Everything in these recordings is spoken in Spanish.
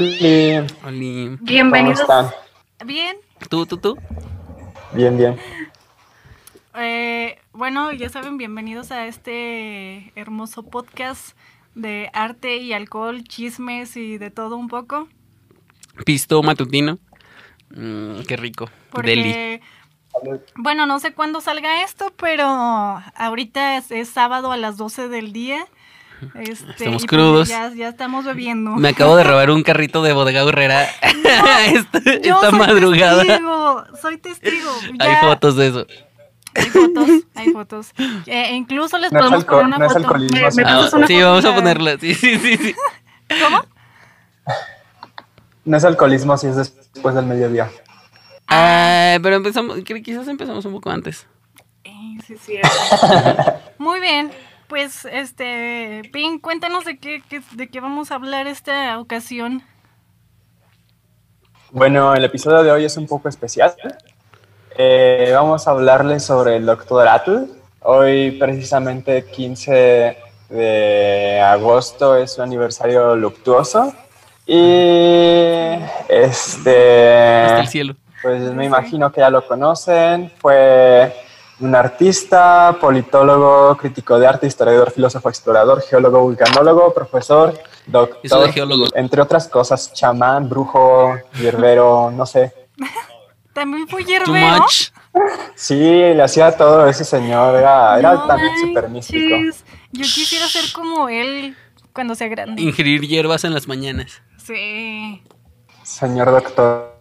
Hola. Oli. Bienvenidos. ¿Cómo están? Bien. ¿Tú, tú, tú? Bien, bien. Eh, bueno, ya saben, bienvenidos a este hermoso podcast de arte y alcohol, chismes y de todo un poco. Pisto matutino. Mm, qué rico. Deli. Porque, bueno, no sé cuándo salga esto, pero ahorita es, es sábado a las 12 del día. Este, Estamos pues crudos. Ya, ya estamos bebiendo. Me acabo de robar un carrito de bodega horrera esta, Yo esta soy madrugada. Testigo, soy testigo. Hay fotos de eso. Hay fotos, hay fotos. Eh, incluso les No es podemos poner una no foto. alcoholismo, ¿Me- me sí. Ah, pasas una sí, foto vamos a ponerla. Sí, sí, sí, sí. ¿Cómo? No es alcoholismo si es después del mediodía. Ah, pero empezamos, quizás empezamos un poco antes. Eh, sí, cierto. Muy bien. Pues, este, Pin, cuéntanos de qué, qué- de qué vamos a hablar esta ocasión. Bueno, el episodio de hoy es un poco especial. Eh, vamos a hablarles sobre el Doctor Atle. Hoy, precisamente 15 de agosto, es su aniversario luctuoso. Y este. Hasta el cielo. Pues me imagino que ya lo conocen. Fue un artista, politólogo, crítico de arte, historiador, filósofo, explorador, geólogo, vulcanólogo, profesor, doctor, geólogo. entre otras cosas, chamán, brujo, hierbero, no sé. También fue Too hierbero. much. Sí, le hacía todo ese señor, era, era No también súper místico. Yo quisiera ser como él cuando sea grande. Ingerir hierbas en las mañanas. Sí. Señor doctor,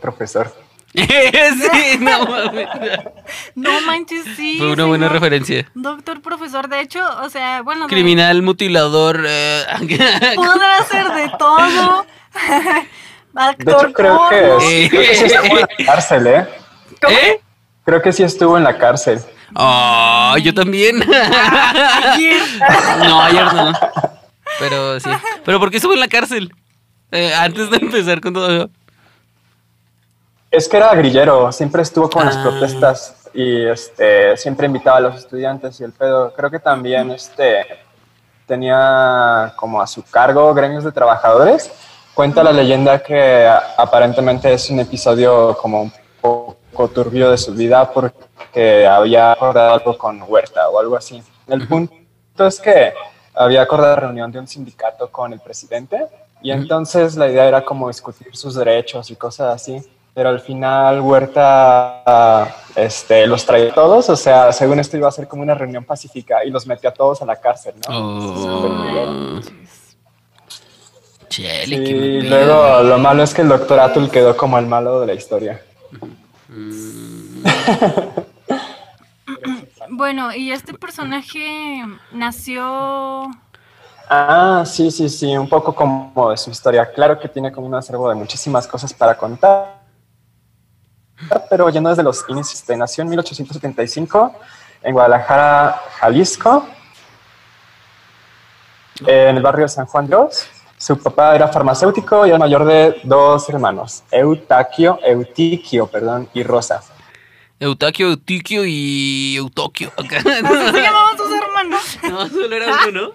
profesor. Sí, no mames. No manches, sí. Fue una buena referencia. Doctor, profesor. De hecho, o sea, bueno. de- Criminal, mutilador. eh, Podrá ser de todo. De Actor hecho, creo que, porno. Eh. creo que sí estuvo en la cárcel, ¿eh? ¿Eh? Creo que sí estuvo en la cárcel. Oh, yo también. Ayer. no, ayer no. Pero sí. ¿Pero por qué estuvo en la cárcel? Eh, antes de empezar con todo. Es que era grillero, siempre estuvo con las Ah. protestas y este, siempre invitaba a los estudiantes y el pedo. Creo que también este, tenía como a su cargo gremios de trabajadores. Cuenta la leyenda que aparentemente es un episodio como un poco turbio de su vida porque había acordado algo con Huerta o algo así. El punto es que había acordado reunión de un sindicato con el presidente y entonces la idea era como discutir sus derechos y cosas así. Pero al final Huerta este, los traía a todos, o sea, según esto iba a ser como una reunión pacífica y los metió a todos a la cárcel, ¿no? Oh. Qué Y luego lo malo es que el doctor Atul quedó como el malo de la historia. Bueno, y este personaje nació. Ah, sí, sí, sí, un poco como de su historia. Claro que tiene como un acervo de muchísimas cosas para contar, pero yendo desde los inicios, de nació en 1875 en Guadalajara, Jalisco, en el barrio de San Juan de Dios. Su papá era farmacéutico y era el mayor de dos hermanos, Eutaquio, Eutiquio, perdón, y Rosa. Eutaquio, Eutiquio y Eutoquio. Acá. Así se llamaban sus hermanos. No, solo era uno.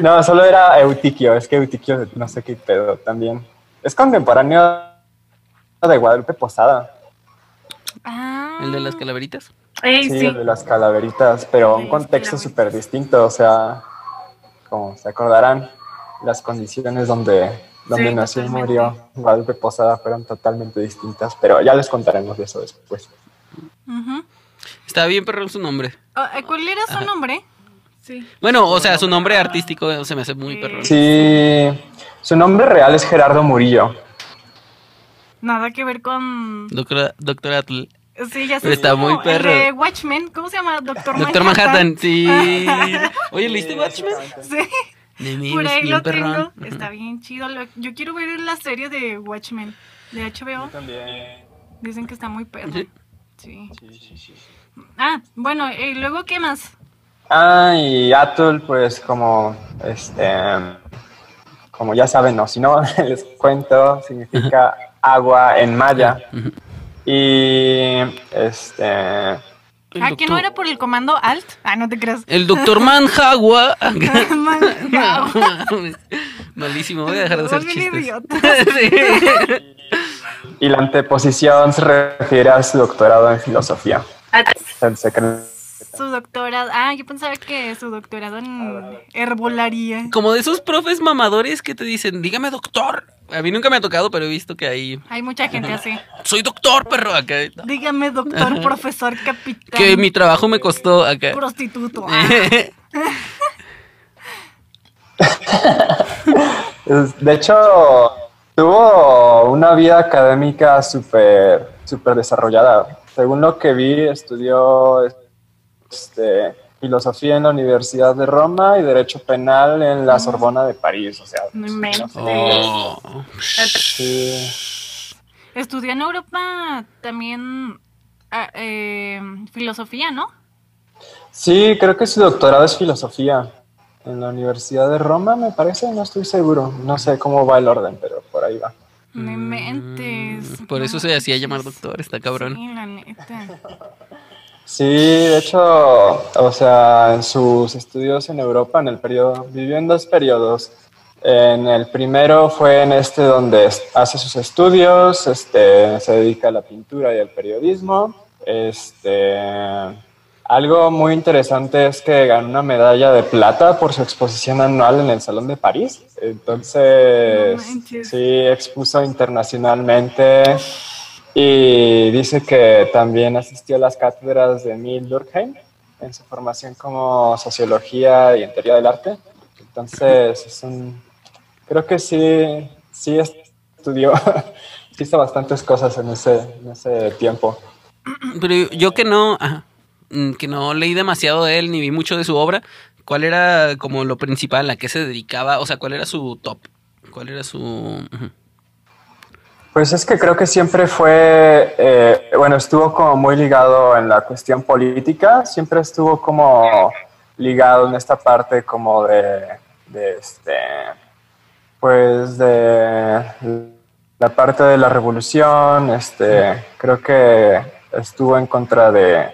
No, solo era Eutiquio, es que Eutiquio no sé qué pedo también. Es contemporáneo de Guadalupe Posada. Ah. ¿El de las calaveritas? Ey, Sí, sí. el de las calaveritas, pero un contexto súper distinto, o sea, como se acordarán, las condiciones donde, donde Sí, nació y murió Guadalupe Posada fueron totalmente distintas, pero ya les contaremos de eso después. Está bien perrón su nombre. Ah, ¿Cuál era su nombre? Sí. Bueno, o sea, su nombre artístico se me hace muy Eh, perrón. Sí, su nombre real es Gerardo Murillo. Nada que ver con. Doctora, doctora Atl. Sí, ya sé. Pero está muy el perro. de Watchmen. ¿Cómo se llama? Doctor, Doctor Manhattan, sí. Oye, ¿leíste Watchmen? Sí. De mí, Por ahí lo perrón. tengo. Está bien chido. Yo quiero ver la serie de Watchmen de HBO. También. Dicen que está muy perro. Sí. Sí. Ah, bueno, ¿y luego qué más? Ah, y Atul, pues como, este, como ya saben, no, si no les cuento, significa agua en maya. Y este, Ah, que no era por el comando Alt. Ah, no te creas. El doctor Manjagua. Malísimo, voy a dejar de hacer bien chistes. Sí. Y la anteposición se refiere a su doctorado en filosofía. El secreto. Su doctorado. Ah, yo pensaba que su doctorado en herbolaria. Como de esos profes mamadores que te dicen, dígame doctor. A mí nunca me ha tocado, pero he visto que hay. Hay mucha gente así. Soy doctor, perro, acá. Dígame, doctor, profesor, capitán. Que mi trabajo me costó acá. Prostituto. Ah, De hecho, tuvo una vida académica súper súper desarrollada. Según lo que vi, estudió este, filosofía en la Universidad de Roma y derecho penal en la Sorbona de París. O sea, No inventes. Oh. sí. Estudió en Europa también ah, eh, filosofía, ¿no? Sí, creo que su doctorado es filosofía en la Universidad de Roma, me parece, no estoy seguro. No sé cómo va el orden, pero por ahí va. No inventes. Mm, Por eso se hacía llamar doctor, está cabrón. Sí, la neta. Sí, de hecho, o sea, en sus estudios en Europa, en el periodo, vivió en dos periodos. En el primero fue en este donde hace sus estudios, este, se dedica a la pintura y al periodismo. Este, algo muy interesante es que ganó una medalla de plata por su exposición anual en el Salón de París. Entonces, No sí, expuso internacionalmente y dice que también asistió a las cátedras de Emil Durkheim en su formación como sociología y en teoría del arte. Entonces, es un, creo que sí, sí estudió, hizo bastantes cosas en ese, en ese tiempo. Pero yo que no, mm, que no leí demasiado de él ni vi mucho de su obra, ¿cuál era como lo principal, a qué se dedicaba? O sea, ¿cuál era su top? ¿Cuál era su...? Pues es que creo que siempre fue, eh, bueno, estuvo como muy ligado en la cuestión política, siempre estuvo como ligado en esta parte como de, de este, pues de la parte de la revolución, este, creo que estuvo en contra de,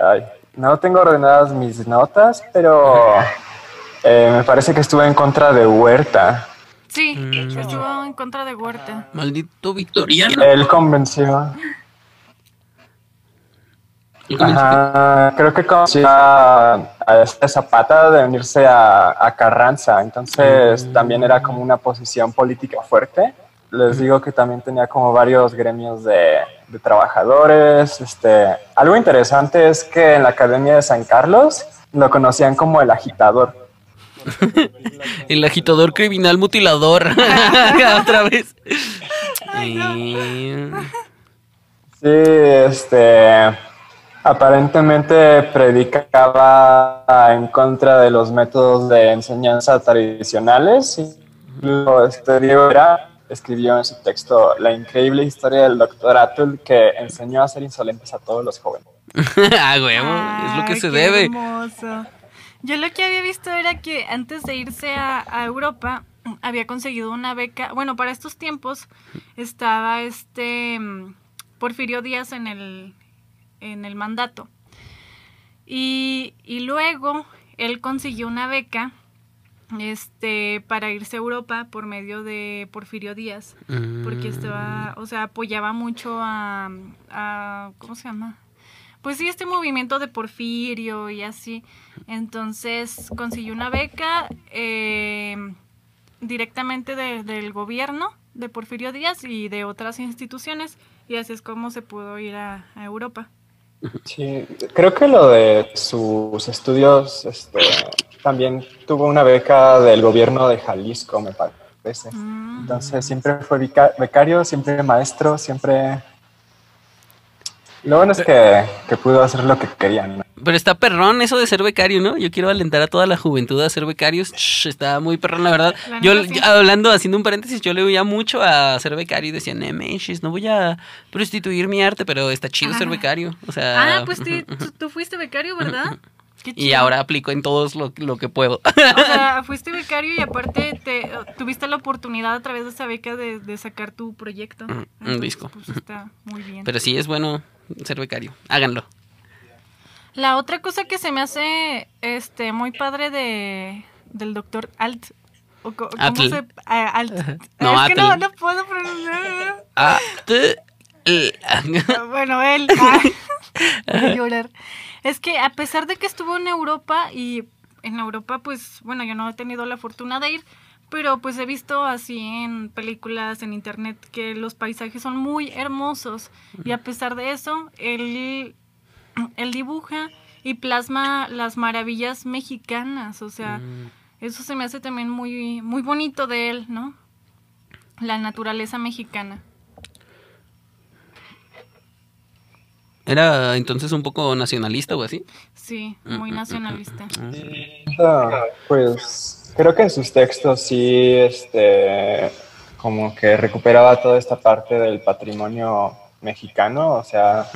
ay, no tengo ordenadas mis notas, pero eh, me parece que estuvo en contra de Huerta. Sí, Mm. estuvo en contra de Huerta. Maldito victoriano. Él convenció. Ajá, creo que convenció a, a este Zapata de unirse a, a Carranza, entonces también era como una posición política fuerte. Les digo que también tenía como varios gremios de, de trabajadores. Este, algo interesante es que en la Academia de San Carlos lo conocían como el agitador. El agitador criminal mutilador. Otra vez. Y- Sí, este aparentemente predicaba en contra de los métodos de enseñanza tradicionales. Incluso este Diego Vera escribió en su texto la increíble historia del doctor Atul que enseñó a ser insolentes a todos los jóvenes. ah, huevo, es lo que Ay, se qué debe. hermoso. Yo lo que había visto era que antes de irse a, a Europa había conseguido una beca. Bueno, para estos tiempos estaba este mm, Porfirio Díaz en el, en el mandato. Y, y luego él consiguió una beca este para irse a Europa por medio de Porfirio Díaz porque Mm. estaba, o sea, apoyaba mucho a, a- ¿cómo se llama? Pues sí, este movimiento de Porfirio y así. Entonces consiguió una beca eh, directamente de- del gobierno de Porfirio Díaz y de otras instituciones y así es como se pudo ir a, a Europa. Sí, creo que lo de sus estudios este, también tuvo una beca del gobierno de Jalisco, me parece. Mm. Entonces siempre fue beca- becario, siempre maestro, siempre... Lo bueno es que, que pudo hacer lo que quería, ¿no? Pero está perrón eso de ser becario, ¿no? Yo quiero alentar a toda la juventud a ser becarios. Shh, está muy perrón, la verdad. La yo, sí. hablando, haciendo un paréntesis, yo le oía mucho a ser becario y decía, no manches, no voy a prostituir mi arte, pero está chido ser becario. O sea, Ah, pues sí, tú, tú fuiste becario, ¿verdad? Y ahora aplico en todos lo, lo que puedo. O sea, fuiste becario y aparte te, tuviste la oportunidad a través de esa beca de, de sacar tu proyecto. un Entonces, disco. Pues está muy bien. pero sí es bueno ser becario. Háganlo. La otra cosa que se me hace este muy padre de del doctor Alt o ¿Cómo Atl. se...? a- al- No, es que no, no puedo pronunciar. Ah, Bueno, él. ah, voy a llorar. Es que a pesar de que estuvo en Europa y en Europa, pues, bueno, yo no he tenido la fortuna de ir, pero pues he visto así en películas, en internet, que los paisajes son muy hermosos. Y a pesar de eso, él, él dibuja y plasma las maravillas mexicanas. O sea, eso se me hace también muy, muy bonito de él, ¿no? La naturaleza mexicana. Era entonces un poco nacionalista o así. Sí, muy nacionalista. Ah, Pues creo que en sus textos sí, este, como que recuperaba toda esta parte del patrimonio mexicano, o sea,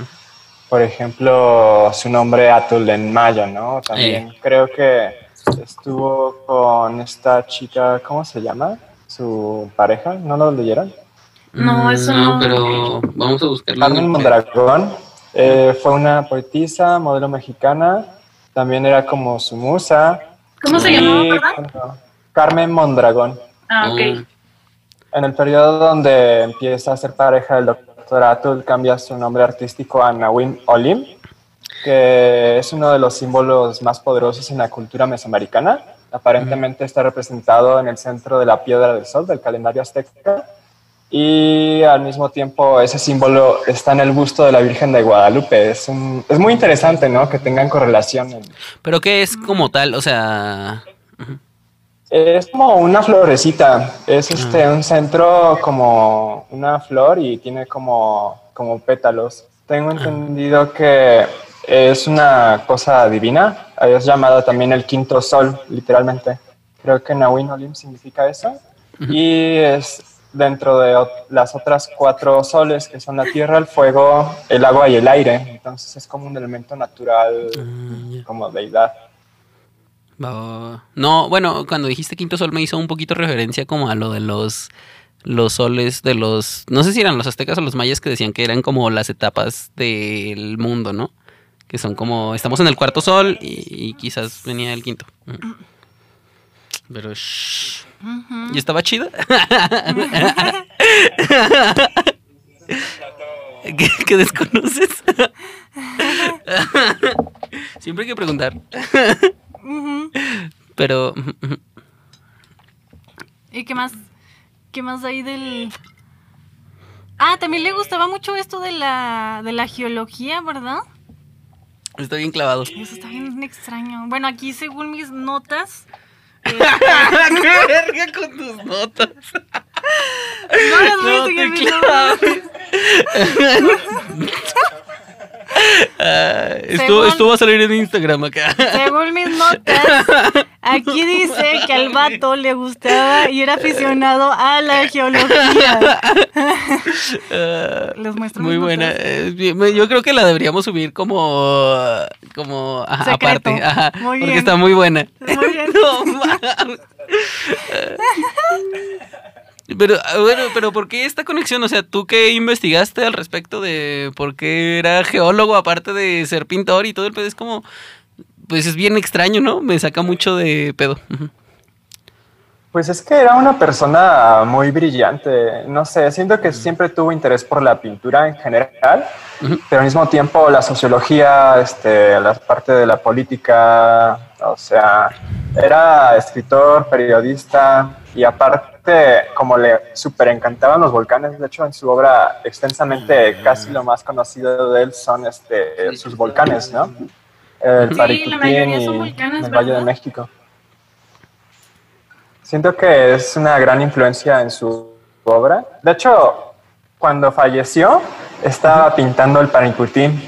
por ejemplo, su nombre Atul en maya, ¿no? También creo que estuvo con esta chica, ¿cómo se llama? Su pareja, ¿no lo leyeron? No, eso no. Mm, pero vamos a buscarlo. en Carmen Mondragón eh, fue una poetisa, modelo mexicana, también era como su musa. ¿Cómo se llamaba, perdón? Carmen Mondragón. Ah, ok. En el periodo donde empieza a ser pareja del doctor Atul, cambia su nombre artístico a Nawin Olim, que es uno de los símbolos más poderosos en la cultura mesoamericana. Aparentemente está representado en el centro de la piedra del sol del calendario azteca y al mismo tiempo ese símbolo está en el busto de la Virgen de Guadalupe. Es, un- es muy interesante, ¿no? Que tengan correlación. en- Pero qué es como tal, o sea, Es como una florecita, es este un centro como una flor y tiene como, como pétalos. Tengo entendido que es una cosa divina, es llamada también el quinto sol, literalmente. Creo que Nawin Olim significa eso. Y es dentro de las otras cuatro soles, que son la tierra, el fuego, el agua y el aire. Entonces es como un elemento natural, como deidad. no, bueno, cuando dijiste quinto sol me hizo un poquito referencia como a lo de los los soles de los, no sé si eran los aztecas o los mayas que decían que eran como las etapas del mundo, ¿no? Que son como, estamos en el cuarto sol y, y quizás venía el quinto. Ujú. Pero, shh. ¿Y estaba chida? ¿Qué, qué desconoces? Siempre hay que preguntar. Pero, ¿Y qué más? ¿Qué más hay del...? Ah, también le gustaba mucho esto de la, de la geología, ¿verdad? está bien clavado. Eso está bien extraño. Bueno, aquí según mis notas... eh, ¡Qué verga con tus notas! no las voy a seguir viendo. Ah, esto, Según- esto va a salir en Instagram acá. Según mis notas, aquí dice que al vato le gustaba y era aficionado a la geología. Ah, Les muestro Muy buena. notas. Yo creo que la deberíamos subir como. como ajá, aparte. Ajá, Muy porque bien. está muy buena. Muy bien. No. Pero, ah, bueno, pero ¿por qué esta conexión? O sea, ¿tú qué investigaste al respecto de por qué era geólogo aparte de ser pintor y todo el pedo? Es como, pues es bien extraño, ¿no? Me saca mucho de pedo. Pues es que era una persona muy brillante, no sé, siento que siempre tuvo interés por la pintura en general, pero al mismo tiempo la sociología, este, la parte de la política, o sea, era escritor, periodista y aparte como le súper encantaban los volcanes, de hecho en su obra extensamente casi lo más conocido de él son este, sus volcanes, ¿no? El Sí, la mayoría son el Valle de. México. Siento que es una gran influencia en su obra. De hecho, cuando falleció, estaba pintando el Paricutín.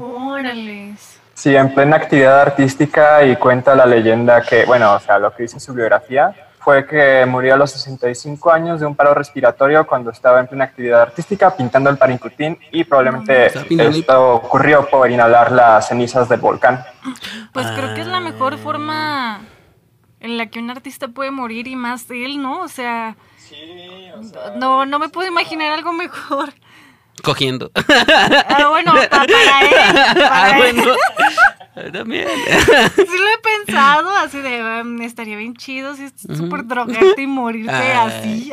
Órales. Sí, en plena actividad artística y cuenta la leyenda que, bueno, o sea, lo que dice su biografía fue que murió a los 65 años de un paro respiratorio cuando estaba en plena actividad artística pintando el Parincutín y probablemente el- esto ocurrió por inhalar las cenizas del volcán. Pues creo que es la mejor forma en la que un artista puede morir y más él, ¿no? O sea, no, no me puedo imaginar algo mejor. Cogiendo. Ah, bueno, pa- para él. ah, para él. bueno. También. Sí lo he pensado, así de, um, estaría bien chido si es súper drogarte y morirte Ay. así.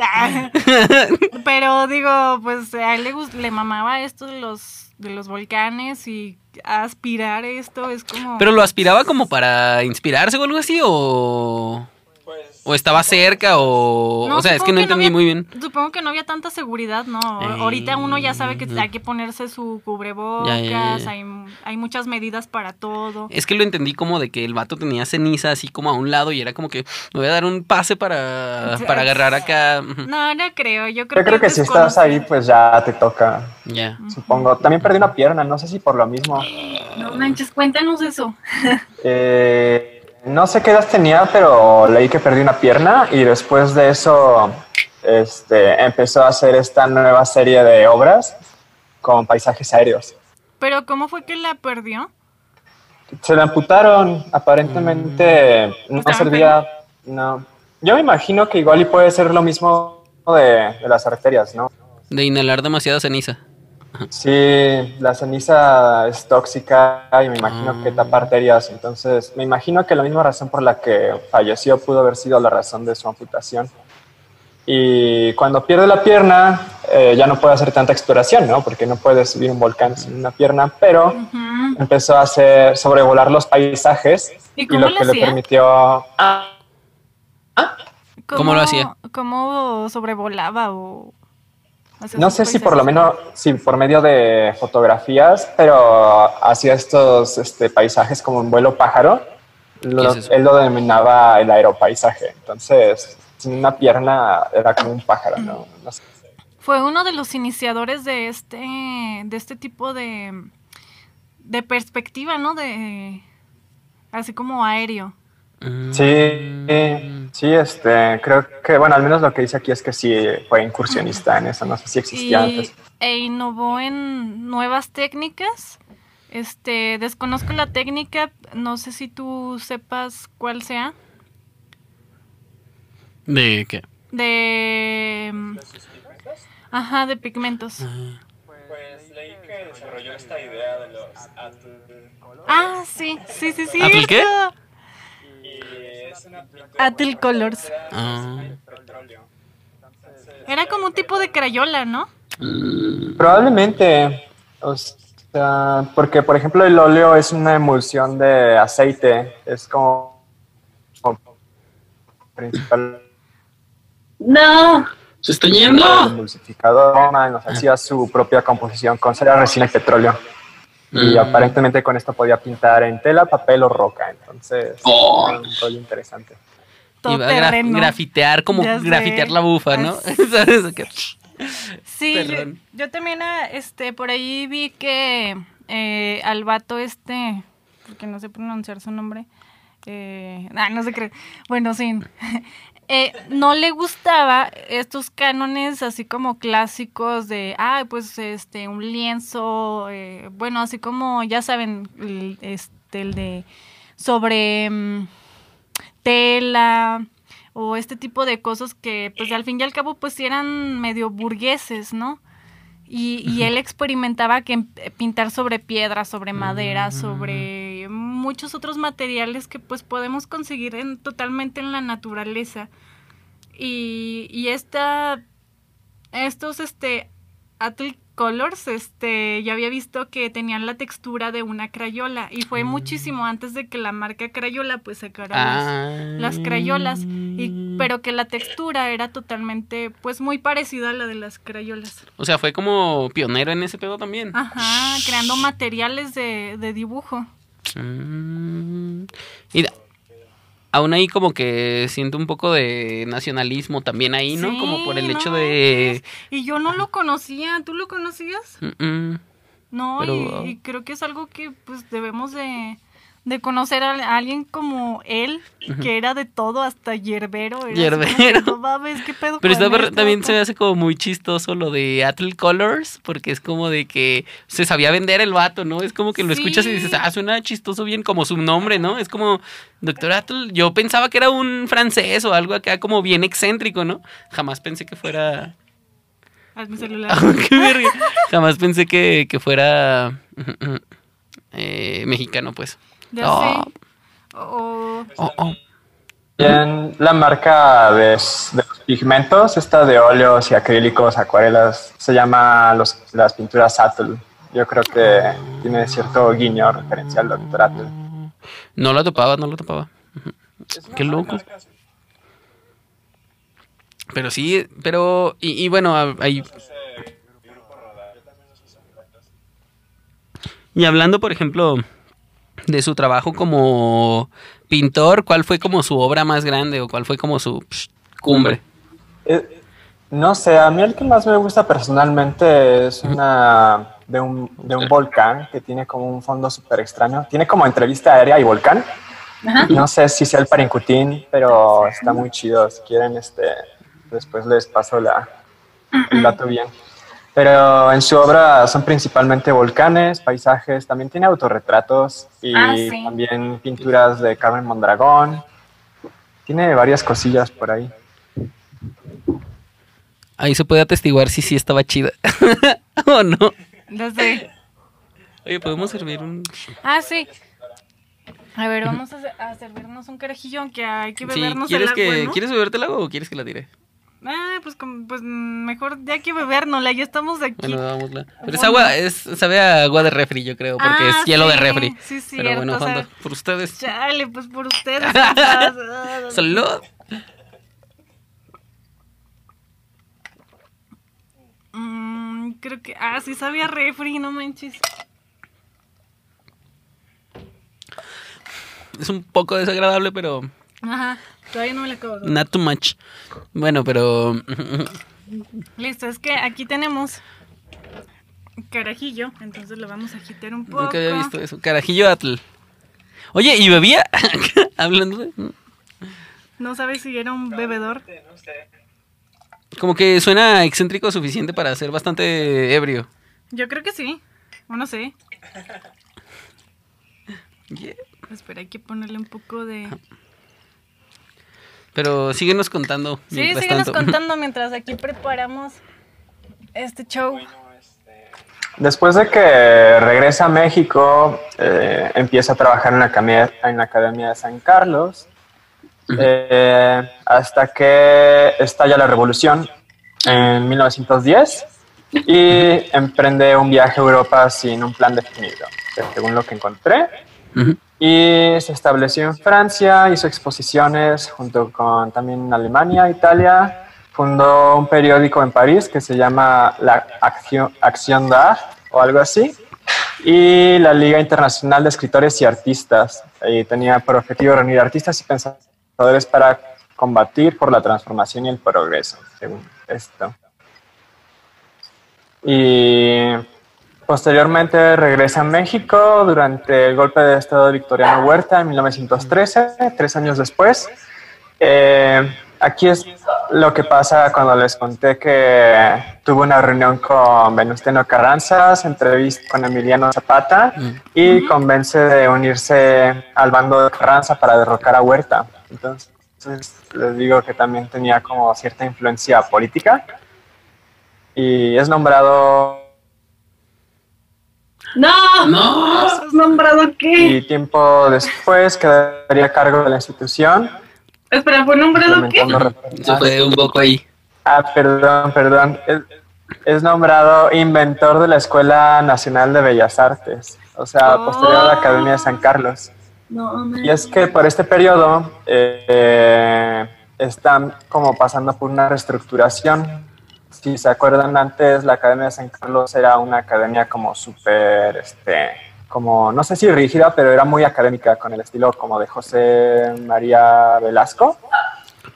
Pero digo, pues a él le, le mamaba esto de los, de los volcanes y aspirar esto es como... Pero lo aspiraba como para inspirarse o algo así, o. O estaba cerca, o. No, o sea, es que no entendí había- muy bien. Supongo que no había tanta seguridad, ¿no? Eh, Ahorita uno ya sabe que hay que ponerse su cubrebocas, Ya, ya, ya. Hay, hay muchas medidas para todo. Es que lo entendí como de que el vato tenía ceniza así como a un lado y era como que me voy a dar un pase para, para agarrar acá. No, no creo. Yo creo, Yo creo que si estás ahí, pues ya te toca, Ya. supongo. También perdí una pierna, no sé si por lo mismo. No manches, cuéntanos eso. Eh, no sé qué edad tenía, pero leí que perdí una pierna y después de eso este, empezó a hacer esta nueva serie de obras con paisajes aéreos. Pero ¿cómo fue que la perdió? Se la amputaron, aparentemente no ¿Estaba servía, no. Yo me imagino que igual y puede ser lo mismo de, de las arterias, ¿no? De inhalar demasiada ceniza. Sí, la ceniza es tóxica y me imagino que tapa arterias, entonces me imagino que la misma razón por la que falleció pudo haber sido la razón de su amputación. Y cuando pierde la pierna, eh, ya no puede hacer tanta exploración, ¿no? Porque no puede subir un volcán sin una pierna, pero empezó a hacer sobrevolar los paisajes ¿Y lo lo que le permitió ¿Cómo lo hacía? ¿Cómo sobrevolaba o...? No sé si por lo menos, si por medio de fotografías, pero hacía estos este, paisajes como en vuelo pájaro. Lo- es él lo denominaba el aeropaisaje. Entonces, sin una pierna era como un pájaro, ¿no? No sé. Fue uno de los iniciadores de este, de este tipo de, de perspectiva, ¿no? De así como aéreo. Sí, sí, este, creo que, bueno, al menos lo que dice aquí es que sí fue incursionista en eso. No sé si existía y, antes. e innovó en nuevas técnicas. Este, desconozco la técnica, no sé si tú sepas cuál sea. ¿De qué? De Ajá, de pigmentos. Pues leí que desarrolló esta idea de los Ah, sí, sí, sí, sí. ¿Atul qué? eso. Atul Colors. Ah. Era como un tipo de crayola, ¿no? Probablemente, o sea, porque por ejemplo el óleo es una emulsión de aceite, es como, como principal No. Se está yendo. emulsificador, hacía su propia composición con cera, resina y petróleo. Y Mm. aparentemente con esto podía pintar en tela, papel o roca, entonces Oh. era un rollo interesante. Iba a gra- Todoterreno. grafitear, como Ya sé. grafitear la bufa, ¿no? Sí, yo, también ah, este, por ahí vi que eh, al vato este, porque no sé pronunciar su nombre, eh, ah, no sé qué, bueno, sí, eh, no le gustaba estos cánones así como clásicos de, ah, pues este, un lienzo, eh, bueno, así como, ya saben, el, este, el de sobre mm, tela o este tipo de cosas que pues al fin y al cabo pues eran medio burgueses, ¿no? Y, y él experimentaba que em- pintar sobre piedra, sobre madera, sobre muchos otros materiales que pues podemos conseguir en, totalmente en la naturaleza. Y, y esta, estos, este, Atul Colors, este, yo había visto que tenían la textura de una crayola y fue muchísimo antes de que la marca Crayola pues sacara las, Ah. las crayolas, y, pero que la textura era totalmente, pues muy parecida a la de las crayolas. O sea, fue como pionero en ese pedo también. Ajá, creando materiales de, de dibujo. Mm. Y aún ahí como que siento un poco de nacionalismo también ahí, ¿no? Sí, como por el no hecho de... Y yo no lo conocía, ¿tú lo conocías? Mm, mm. No, y- y, creo que es algo que pues debemos de, de conocer a, alguien como él, que era de todo, hasta hierbero. era que, Hierbero. no mames, ¿qué pedo Pero está, este también se me hace como muy chistoso lo de Atle Colors, porque es como de que se sabía vender el vato, ¿no? Es como que lo escuchas y dices, ah, suena chistoso bien como su nombre, ¿no? Es como, Doctor Atle, yo pensaba que era un francés o algo acá como bien excéntrico, ¿no? Jamás pensé que fuera... Haz mi celular. Jamás pensé que, que fuera eh, mexicano, pues. Ya Oh. sé. O, Oh, oh. Bien, la marca de, de los pigmentos, esta de óleos y acrílicos, acuarelas, se llama los, las pinturas Atl. Yo creo que tiene cierto guiño referencial al doctor Atl. No lo topaba, no lo topaba. Qué loco. Pero sí, pero. Y, y bueno, ahí. Y hablando, por ejemplo, de su trabajo como pintor, ¿cuál fue como su obra más grande o cuál fue como su psh, cumbre? Eh, no sé, a mí el que más me gusta personalmente es una de un, de un volcán que tiene como un fondo súper extraño. Tiene como entrevista aérea y volcán. Ajá. No sé si sea el Parincutín, pero está muy chido. Si quieren, este, después les paso la, el dato bien. Pero en su obra son principalmente volcanes, paisajes, también tiene autorretratos y Ah, sí. también pinturas de Carmen Mondragón. Tiene varias cosillas por ahí. Ahí se puede atestiguar si sí estaba chida. ¿O no? ya sé. Oye, podemos servir un. Ah, sí. A ver, vamos a, a servirnos un carajillo, aunque hay que Sí, bebernos ¿quieres, el agua, que, ¿no? ¿Quieres bebértela o quieres que la tire? Ah, pues, pues mejor ya que bebérnosla, ya estamos aquí. Bueno. Pero es Bueno. agua, es, sabe a agua de refri, yo creo, porque Ah, es hielo de sí, refri. sí, Pero cierto, bueno, o sea, Honda, por ustedes. Chale, pues por ustedes. Salud. Mm, creo que. Ah, sí sabía refri, no manches. Es un poco desagradable, pero Ajá, todavía no me la acabo. not too much. Bueno, pero Listo, es que aquí tenemos carajillo, entonces lo vamos a agitar un poco. nunca había visto eso. Carajillo Atl. Oye, ¿y bebía? Hablando de... No sabes si era un bebedor. Como que suena excéntrico suficiente para ser bastante ebrio. Yo creo que sí. O no sé. Yeah. Espera, hay que ponerle un poco de. Pero síguenos contando. Sí, síguenos tanto. contando mientras aquí preparamos este show. Después de que regresa a México, eh, empieza a trabajar en la, academia, en la Academia de San Carlos, eh, hasta que estalla la revolución en 1910 y emprende un viaje a Europa sin un plan definido, según lo que encontré. Ujú. Y se estableció en Francia, hizo exposiciones junto con también Alemania, Italia. Fundó un periódico en París que se llama la Acción, Acción d'Art o algo así. Y la Liga Internacional de Escritores y Artistas. Y tenía por objetivo reunir artistas y pensadores para combatir por la transformación y el progreso, según esto. Y Posteriormente regresa a México durante el golpe de Estado de Victoriano Huerta en 1913, tres años después. Eh, aquí es lo que pasa cuando les conté que tuvo una reunión con Venustiano Carranza, entrevista con Emiliano Zapata y convence de unirse al bando de Carranza para derrocar a Huerta. Entonces les digo que también tenía como cierta influencia política y es nombrado No, No. ¿has nombrado qué? y tiempo después quedaría a cargo de la institución. Espera, ¿fue nombrado qué? Se fue un poco ahí. Ah, perdón, perdón. Es, es nombrado inventor de la Escuela Nacional de Bellas Artes, o sea, posterior a la Academia de San Carlos. No, no. Y es que por este periodo eh, están como pasando por una reestructuración. Si se acuerdan antes, la Academia de San Carlos era una academia como súper, este, como, no sé si rígida, pero era muy académica, con el estilo como de José María Velasco.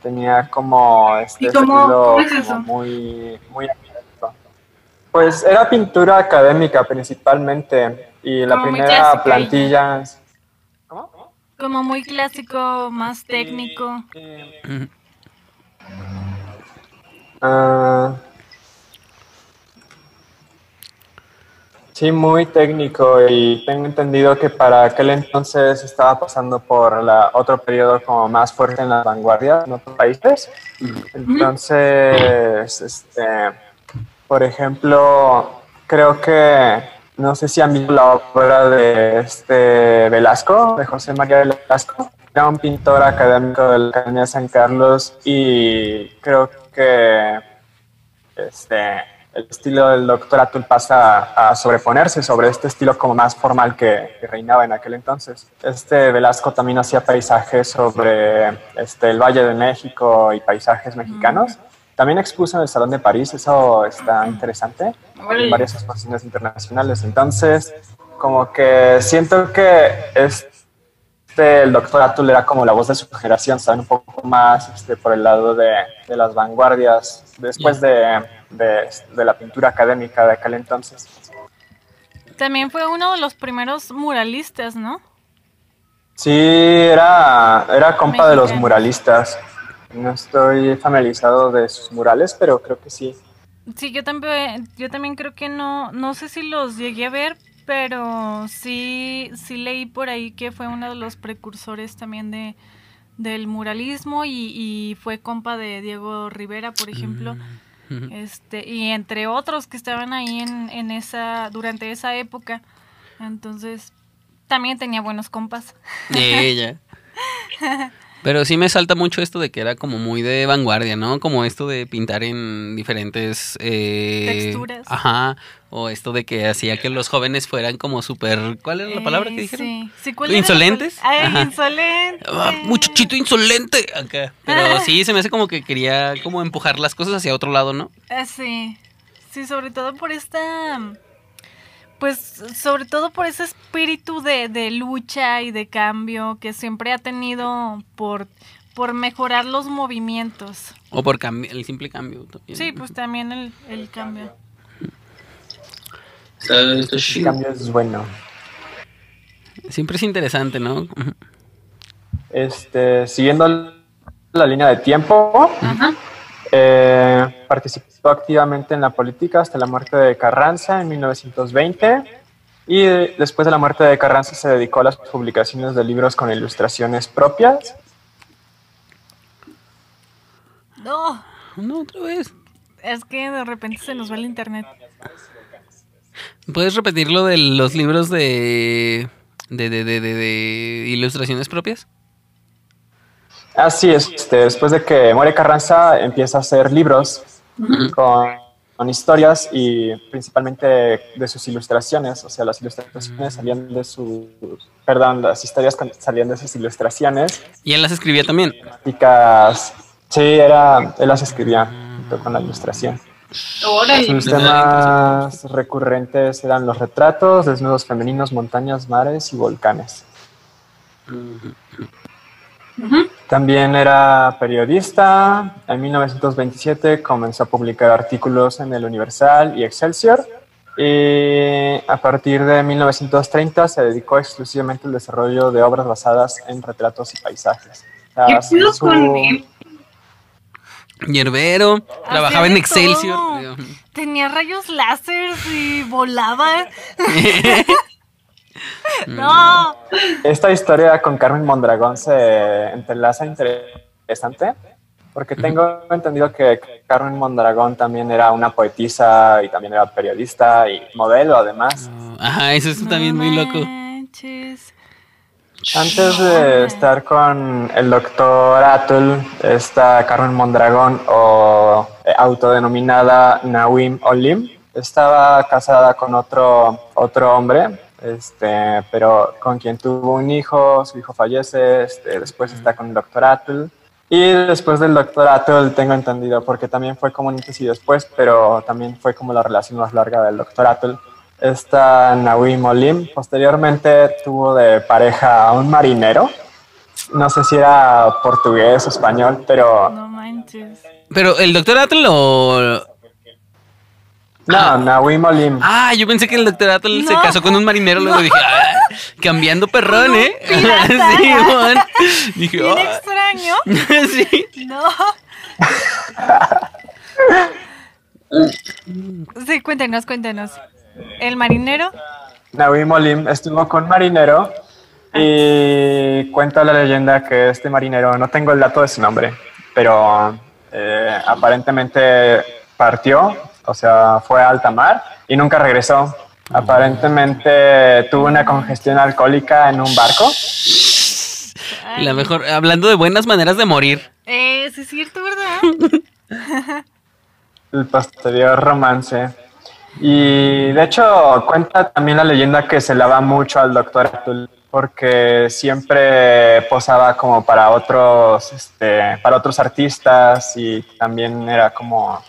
Tenía como este ¿Y cómo- estilo cómo es como eso? muy, muy académico. Pues era pintura académica principalmente, y la Como primera plantilla... ¿Cómo? Como muy clásico, más técnico. Ujú. Sí, muy técnico y tengo entendido que para aquel entonces estaba pasando por la, otro periodo como más fuerte en la vanguardia en otros países. Entonces, este, por ejemplo, creo que no sé si han visto la obra de este Velasco, de José María Velasco. Era un pintor académico de la Academia de San Carlos y creo que este, el estilo del doctor Atul pasa a, sobreponerse sobre este estilo como más formal que, reinaba en aquel entonces. Este Velasco también hacía paisajes sobre este, el Valle de México y paisajes mexicanos. También expuso en el Salón de París, eso está interesante, en varias exposiciones internacionales. Entonces, como que siento que es este, el doctor Atul era como la voz de su generación, saben, un poco más este, por el lado de, de las vanguardias, después de, de, la pintura académica de aquel entonces. También fue uno de los primeros muralistas, ¿no? Sí, era, era compa de los muralistas. No estoy familiarizado de sus murales, pero creo que sí. Sí, yo también, yo también creo que no, no sé si los llegué a ver, pero sí, sí leí por ahí que fue uno de los precursores también de del muralismo y, fue compa de Diego Rivera, por ejemplo. Mm, este, y entre otros que estaban ahí en, en esa, durante esa época. Entonces, también tenía buenos compas. Ella. Pero sí me salta mucho esto de que era como muy de vanguardia, ¿no? Como esto de pintar en diferentes... Eh, Texturas. Ajá. O esto de que hacía que los jóvenes fueran como súper... ¿Cuál es la palabra que eh, dijeron? Sí. ¿Insolentes? Ay, insolente. Ah, muchachito insolente. Acá. Pero sí, se me hace como que quería como empujar las cosas hacia otro lado, ¿no? Ah, sí. Sí, sobre todo por esta pues sobre todo por ese espíritu de, de, lucha y de cambio que siempre ha tenido por, por mejorar los movimientos. O por el simple cambio. Sí, pues también el, el cambio. El cambio es bueno. Siempre es interesante, ¿no? Este, siguiendo la línea de tiempo, eh, participó activamente en la política hasta la muerte de Carranza en 1920 y después de la muerte de Carranza se dedicó a las publicaciones de libros con ilustraciones propias. No, no, otra vez. Es que de repente se nos va el internet. ¿Puedes repetir lo de los libros de, de, de, de, de ilustraciones propias? Así es, este, después de que muere Carranza empieza a hacer libros con, historias y principalmente de sus ilustraciones, o sea, las ilustraciones salían de sus, perdón, las historias salían de sus ilustraciones. ¿Y él las escribía también? Sí, era, él las escribía junto con la ilustración. Sus temas recurrentes eran los retratos, desnudos femeninos, montañas, mares y volcanes. También era periodista. En 1927 comenzó a publicar artículos en el Universal y Excelsior. Y a partir de 1930 se dedicó exclusivamente al desarrollo de obras basadas en retratos y paisajes. ¿Qué su... Hierbero, trabajaba en Excelsior. Tenía rayos láser y volaba. no. Esta historia con Carmen Mondragón se entrelaza interesante porque tengo entendido que Carmen Mondragón también era una poetisa y también era periodista y modelo además. ajá, eso es también muy loco. Antes de estar con el doctor Atul, esta Carmen Mondragón o eh, autodenominada Nawim Olim, estaba casada con otro, otro hombre este, pero con quien tuvo un hijo, su hijo fallece, este, después está con el doctor Atul. Y después del doctor Atul, tengo entendido, porque también fue como un y después, pero también fue como la relación más larga del doctor Atul. Esta Nawi Molim posteriormente tuvo de pareja a un marinero. No sé si era portugués o español, pero... No manches. Pero el doctor Atul lo, no, ah. Nahui Molim. Ah, yo pensé que el doctor Atul se casó con un marinero, luego dije, ah, cambiando perrón, ¿eh? sí, Juan. Dije, Bien oh. extraño. sí. No. sí, cuéntenos, cuéntenos. ¿El marinero? Nahui Molim estuvo con marinero y cuenta la leyenda que este marinero, no tengo el dato de su nombre, pero eh, aparentemente partió o sea, fue a alta mar y nunca regresó. Aparentemente tuvo una congestión alcohólica en un barco. La mejor, hablando de buenas maneras de morir. Eh, sí es cierto, ¿verdad? El posterior romance. Y de hecho cuenta también la leyenda que se lava mucho al doctor Atul porque siempre posaba como para otros, este, para otros artistas y también era como,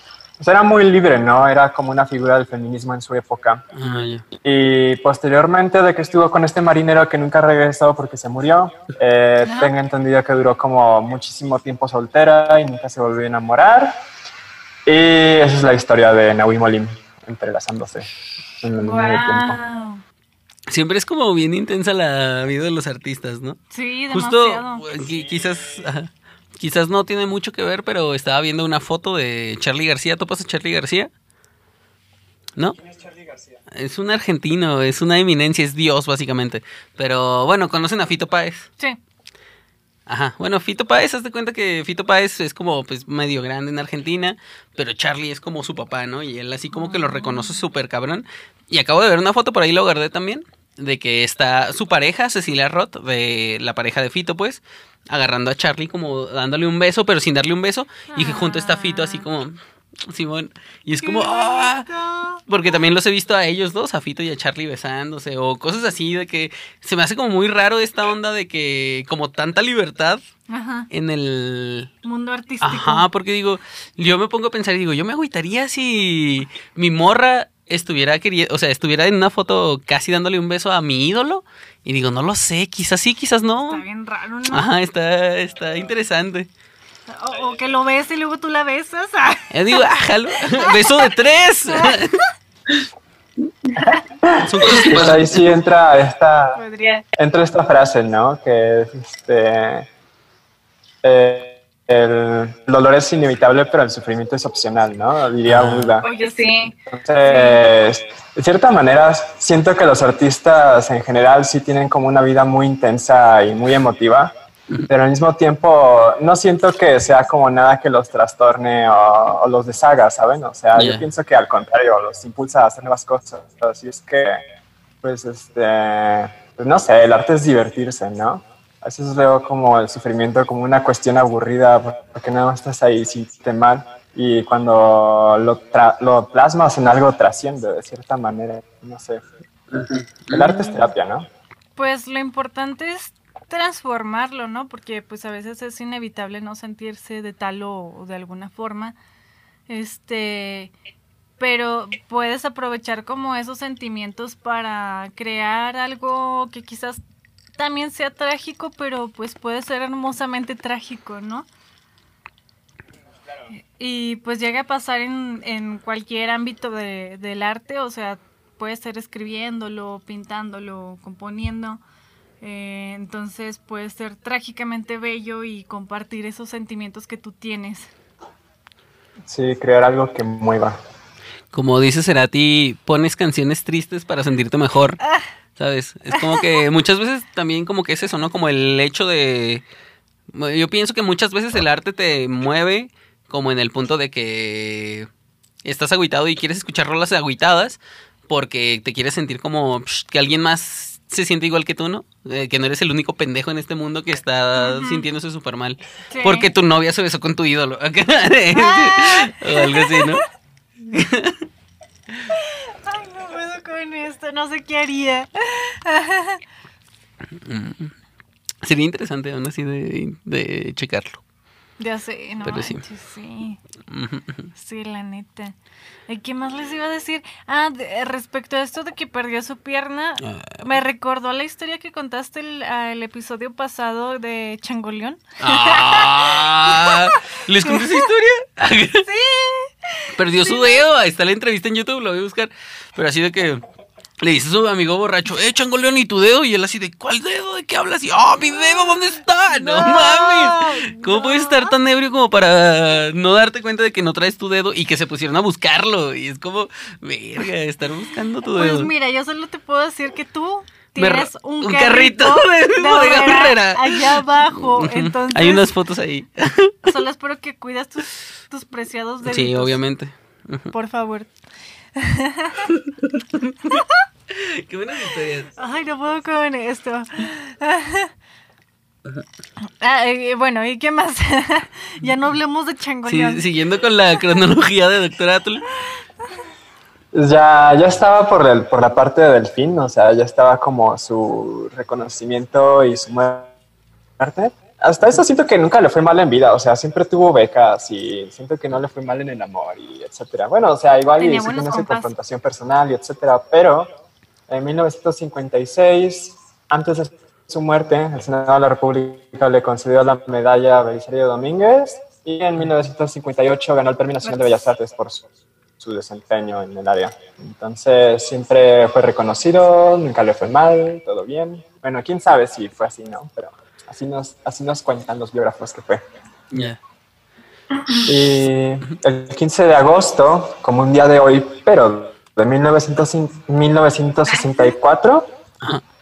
pues era muy libre, ¿no? Era como una figura del feminismo en su época. Ah, ya. Y posteriormente de que estuvo con este marinero que nunca regresó porque se murió, eh, tengo entendido que duró como muchísimo tiempo soltera y nunca se volvió a enamorar. Y esa es la historia de Nahui Molim, entrelazándose en el medio tiempo. Wow. Siempre es como bien intensa la vida de los artistas, ¿no? Sí, Justo, demasiado. qui- quizás, ajá, quizás no tiene mucho que ver, pero estaba viendo una foto de Charlie García. ¿Topas a Charlie García? ¿No? Es un argentino, es una eminencia, es Dios básicamente. Pero bueno, conocen a Fito Páez. Sí. Ajá, bueno, Fito Páez, haz de cuenta que Fito Páez es como pues medio grande en Argentina, pero Charlie es como su papá, ¿no? Y él así como que lo reconoce súper cabrón. Y acabo de ver una foto por ahí, lo guardé también, de que está su pareja, Cecilia Roth, de la pareja de Fito, pues, agarrando a Charlie como dándole un beso, pero sin darle un beso, y que junto está Fito así como, Simón, y es como, ¡ah! Porque también los he visto a ellos dos, a Fito y a Charlie besándose, o cosas así, de que se me hace como muy raro esta onda de que como tanta libertad Ajá. en el... Mundo artístico. Ajá, porque digo, yo me pongo a pensar y digo, yo me agüitaría si mi morra estuviera queriendo, o sea, estuviera en una foto casi dándole un beso a mi ídolo, y digo, no lo sé, quizás sí, quizás no. Está bien raro, ¿no? Ajá, está, está interesante. O, o que lo ves y luego tú la besas. Ah, Yo digo, ájalo, beso de tres. Pues ahí sí entra esta, Podría. entra esta frase, ¿no? Que es este. eh, el dolor es inevitable, pero el sufrimiento es opcional, ¿no? Diría Ah. Buda. Oye, sí. Entonces, de cierta manera, siento que los artistas en general sí tienen como una vida muy intensa y muy emotiva, pero al mismo tiempo no siento que sea como nada que los trastorne o, o los deshaga, ¿saben? O sea, yo pienso que al contrario, los impulsa a hacer nuevas cosas. Así es que, pues, este, pues no sé, el arte es divertirse, ¿no? A veces veo como el sufrimiento como una cuestión aburrida porque nada más estás ahí sintiéndote mal y cuando lo, tra- lo plasmas en algo trasciende de cierta manera, no sé. El arte es terapia, ¿no? Pues lo importante es transformarlo, ¿no? Porque pues a veces es inevitable no sentirse de tal o, o de alguna forma. Este, pero puedes aprovechar como esos sentimientos para crear algo que quizás también sea trágico, pero pues puede ser hermosamente trágico, ¿no? Y pues llega a pasar en, en cualquier ámbito de- del arte, o sea, puede ser escribiéndolo, pintándolo, componiendo. Eh, entonces puede ser trágicamente bello y compartir esos sentimientos que tú tienes. Sí, crear algo que mueva. Como dice Cerati, pones canciones tristes para sentirte mejor. ¿Sabes? Es como que muchas veces también como que es eso, ¿no? Como el hecho de... Yo pienso que muchas veces el arte te mueve como en el punto de que estás agüitado y quieres escuchar rolas agüitadas porque te quieres sentir como psh, que alguien más se siente igual que tú, ¿no? Eh, que no eres el único pendejo en este mundo que está sintiéndose súper mal. Sí. Porque tu novia se besó con tu ídolo. O algo así, ¿no? Con esto, no sé qué haría. Sería interesante aún así de, de checarlo. Ya sé, no Pero sí. manches, sí. Ujú. Sí, la neta. ¿Y qué más les iba a decir? Ah, de- respecto a esto de que perdió su pierna, Ah. me recordó la historia que contaste el, el episodio pasado de Changoleón. Ah, ¿Les conté esa historia? Sí. Perdió su dedo. Ahí está la entrevista en YouTube, lo voy a buscar. Pero así de que le dice a su amigo borracho, eh, changoleón, ¿y tu dedo? Y él así de, ¿cuál dedo? ¿De qué hablas? Y, oh, mi dedo, ¿dónde está? No, No, mames. ¿Cómo no. puedes estar tan ebrio como para no darte cuenta de que no traes tu dedo y que se pusieron a buscarlo? Y es como, verga, estar buscando tu dedo. Pues mira, yo solo te puedo decir que tú tienes un, un carrito, carrito de bodega Herrera. allá abajo. Entonces, Hay unas fotos ahí. solo espero que cuidas tus, tus preciados deditos. Sí, obviamente. Por favor. Qué buenas historias. Ay, no puedo con esto. Ah, eh, bueno, ¿y qué más? ya no hablemos de changoleón. Sí, siguiendo con la cronología de Doctor Atul. Ya, ya estaba por, el, por la parte de Delfín, o sea, ya estaba como su reconocimiento y su muerte. Hasta eso siento que nunca le fue mal en vida, o sea, siempre tuvo becas y siento que no le fue mal en el amor y etcétera. Bueno, o sea, igual y sí tiene su confrontación personal y etcétera, pero en 1956, antes de su muerte, el Senado de la República le concedió la medalla a Belisario Domínguez y en 1958 ganó el Premio Nacional de Bellas Artes por su, su desempeño en el área. Entonces siempre fue reconocido, nunca le fue mal, todo bien. Bueno, quién sabe si fue así, ¿no? Pero así nos, así nos cuentan los biógrafos que fue. Ya. Y el 15 de agosto, como un día de hoy, pero de 1900 1964,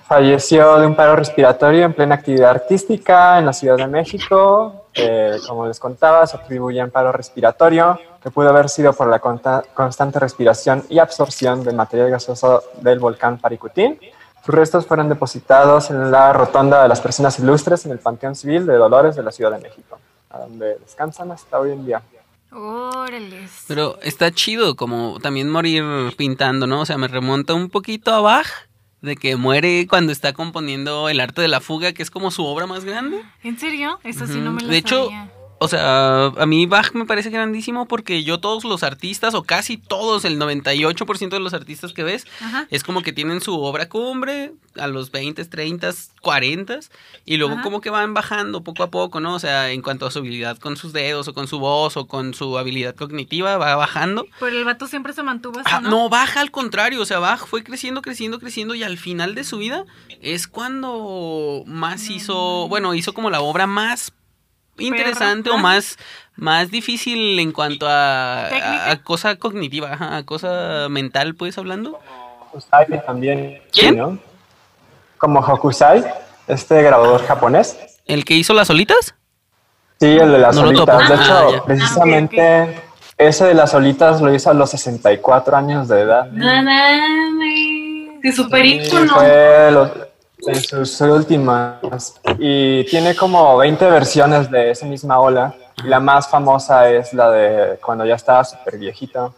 falleció de un paro respiratorio en plena actividad artística en la Ciudad de México. Eh, como les contaba, se atribuye un paro respiratorio que pudo haber sido por la constante respiración y absorción del material gaseoso del volcán Paricutín. Sus restos fueron depositados en la rotonda de las personas ilustres en el Panteón Civil de Dolores de la Ciudad de México, a donde descansan hasta hoy en día. Órales. Pero está chido como también morir pintando, ¿no? O sea, me remonta un poquito a Bach, de que muere cuando está componiendo El arte de la fuga, que es como su obra más grande. ¿En serio? Eso sí no me lo De hecho, sabía. O sea, a mí Bach me parece grandísimo porque yo todos los artistas, o casi todos, el 98% de los artistas que ves, Ajá. es como que tienen su obra cumbre a los 20, 30, 40 y luego Ajá. como que van bajando poco a poco, ¿no? O sea, en cuanto a su habilidad con sus dedos o con su voz o con su habilidad cognitiva, va bajando. Pero el vato siempre se mantuvo así, Ah, ¿no? no, baja al contrario, o sea, Bach fue creciendo, creciendo, creciendo y al final de su vida es cuando más hizo, bueno, hizo como la obra más interesante o más, más difícil en cuanto a, ¿Técnica? a, a cosa cognitiva, ajá, a cosa mental, pues hablando. Hokusai también, ¿Quién? ¿no? Como Hokusai, este grabador japonés. ¿El que hizo las olitas? Sí, el de las No lo olitas. topo. De Ah, hecho, ya. precisamente ese de las olitas lo hizo a los 64 años de edad. No mames. De super Sí, ícono. fue lo- en sus últimas. Y tiene como 20 versiones de esa misma ola. Y la más famosa es la de cuando ya estaba súper viejito.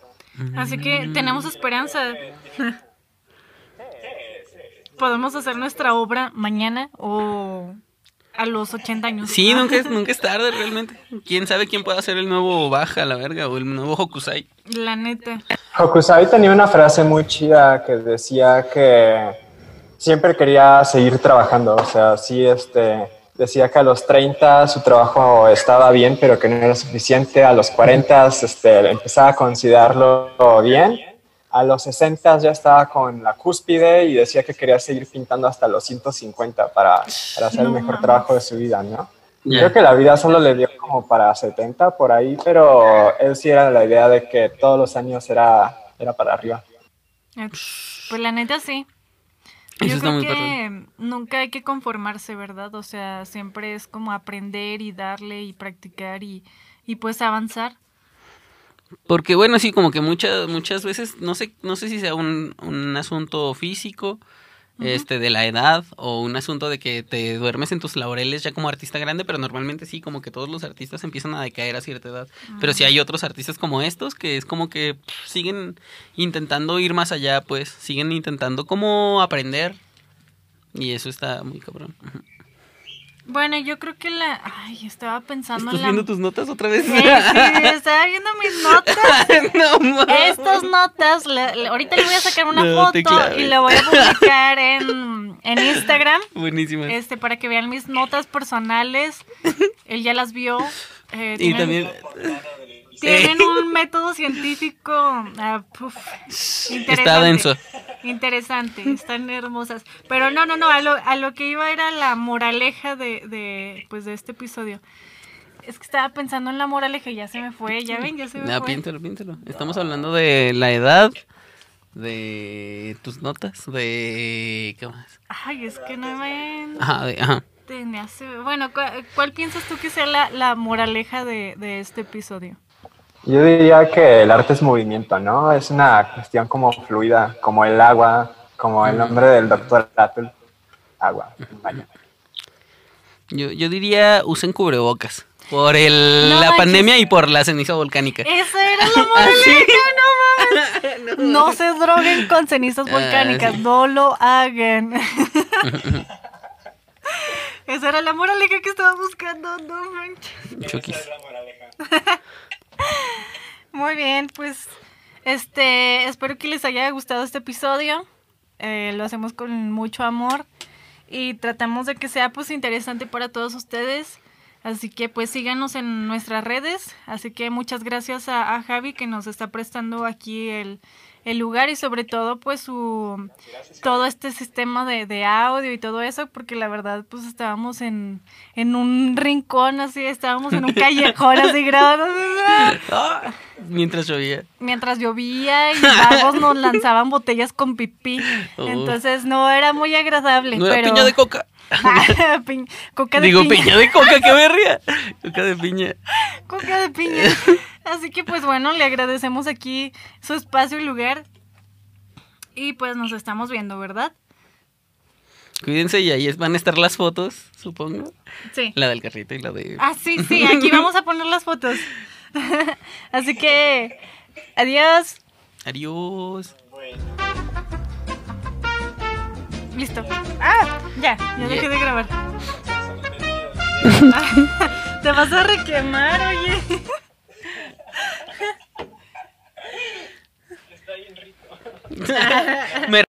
Así que tenemos esperanza. Podemos hacer nuestra obra mañana o a los 80 años. Sí, nunca es, nunca es tarde realmente. ¿Quién sabe quién pueda ser el nuevo Baja, la verga, o el nuevo Hokusai? La neta. Hokusai tenía una frase muy chida que decía que siempre quería seguir trabajando. O sea, sí, este, decía que a los 30 su trabajo estaba bien, pero que no era suficiente. A los 40 este, empezaba a considerarlo bien. A los 60 ya estaba con la cúspide y decía que quería seguir pintando hasta los 150 para, para hacer el mejor trabajo de su vida, ¿no? Creo que la vida solo le dio como para 70 por ahí, pero él sí era la idea de que todos los años era, era para arriba. Pues la neta sí. Eso Yo está creo muy que nunca hay que conformarse, ¿verdad? O sea, siempre es como aprender y darle y practicar y, y pues avanzar. Porque bueno, sí, como que muchas, muchas veces, no sé, no sé si sea un, un asunto físico, este, de la edad, o un asunto de que te duermes en tus laureles ya como artista grande, pero normalmente sí, como que todos los artistas empiezan a decaer a cierta edad. Pero sí hay otros artistas como estos que es como que pff, siguen intentando ir más allá, pues, siguen intentando como aprender. Y eso está muy cabrón. Bueno, yo creo que la... Ay, estaba pensando ¿Estás en la... viendo tus notas otra vez? Sí, sí, estaba viendo mis notas. no, mames. Estas notas, la- la- ahorita le voy a sacar una No foto y la voy a publicar en, en Instagram. Buenísimas. Este, para que vean mis notas personales. Él ya las vio. eh, y también... Tienen un método científico ah, puf, interesante. Está denso. Interesante, están hermosas. Pero no, no, no, a lo, a lo que iba era la moraleja de, de, pues, de este episodio. Es que estaba pensando en la moraleja y ya se me fue, ya ven, ya se me No, fue. piéntalo, piéntalo. Estamos hablando de la edad, de tus notas, de... ¿Qué más? Ay, es que no me... Ajá, de- ajá. hace- Bueno, ¿cuál, cuál piensas tú que sea la, la moraleja de, de este episodio? Yo diría que el arte es movimiento, ¿no? Es una cuestión como fluida, como el agua, como el nombre del doctor Apple, agua baño. Yo, yo diría usen cubrebocas. Por el, No la pandemia y por la ceniza volcánica. Esa era la moraleja, no mames. No se droguen con cenizas Ah, volcánicas, sí. no lo hagan. Esa era la moraleja que estaba buscando, no manches. Chukis. Muy bien, pues este, espero que les haya gustado este episodio. Eh, lo hacemos con mucho amor y tratamos de que sea pues interesante para todos ustedes. Así que pues síganos en nuestras redes. Así que muchas gracias a, a Javi que nos está prestando aquí el, el lugar y sobre todo pues su todo este sistema de, de audio y todo eso porque la verdad pues estábamos en, en un rincón así, estábamos en un callejón así grabando. Ah, mientras llovía. mientras llovía y vagos nos lanzaban botellas con pipí. Entonces no era muy agradable. No era pero... piña de coca. Pi- coca de Digo, piña. piña de coca, qué berria. Coca de piña. Coca de piña. Así que pues bueno, le agradecemos aquí su espacio y lugar. Y pues nos estamos viendo, ¿verdad? Cuídense y ahí es- van a estar las fotos, supongo. Sí. La del carrito y la de... Ah, sí, sí, aquí vamos a poner las fotos. Así que, adiós. Adiós. Listo. Ah, ya, ya dejé de grabar. Te vas a requemar, oye. Me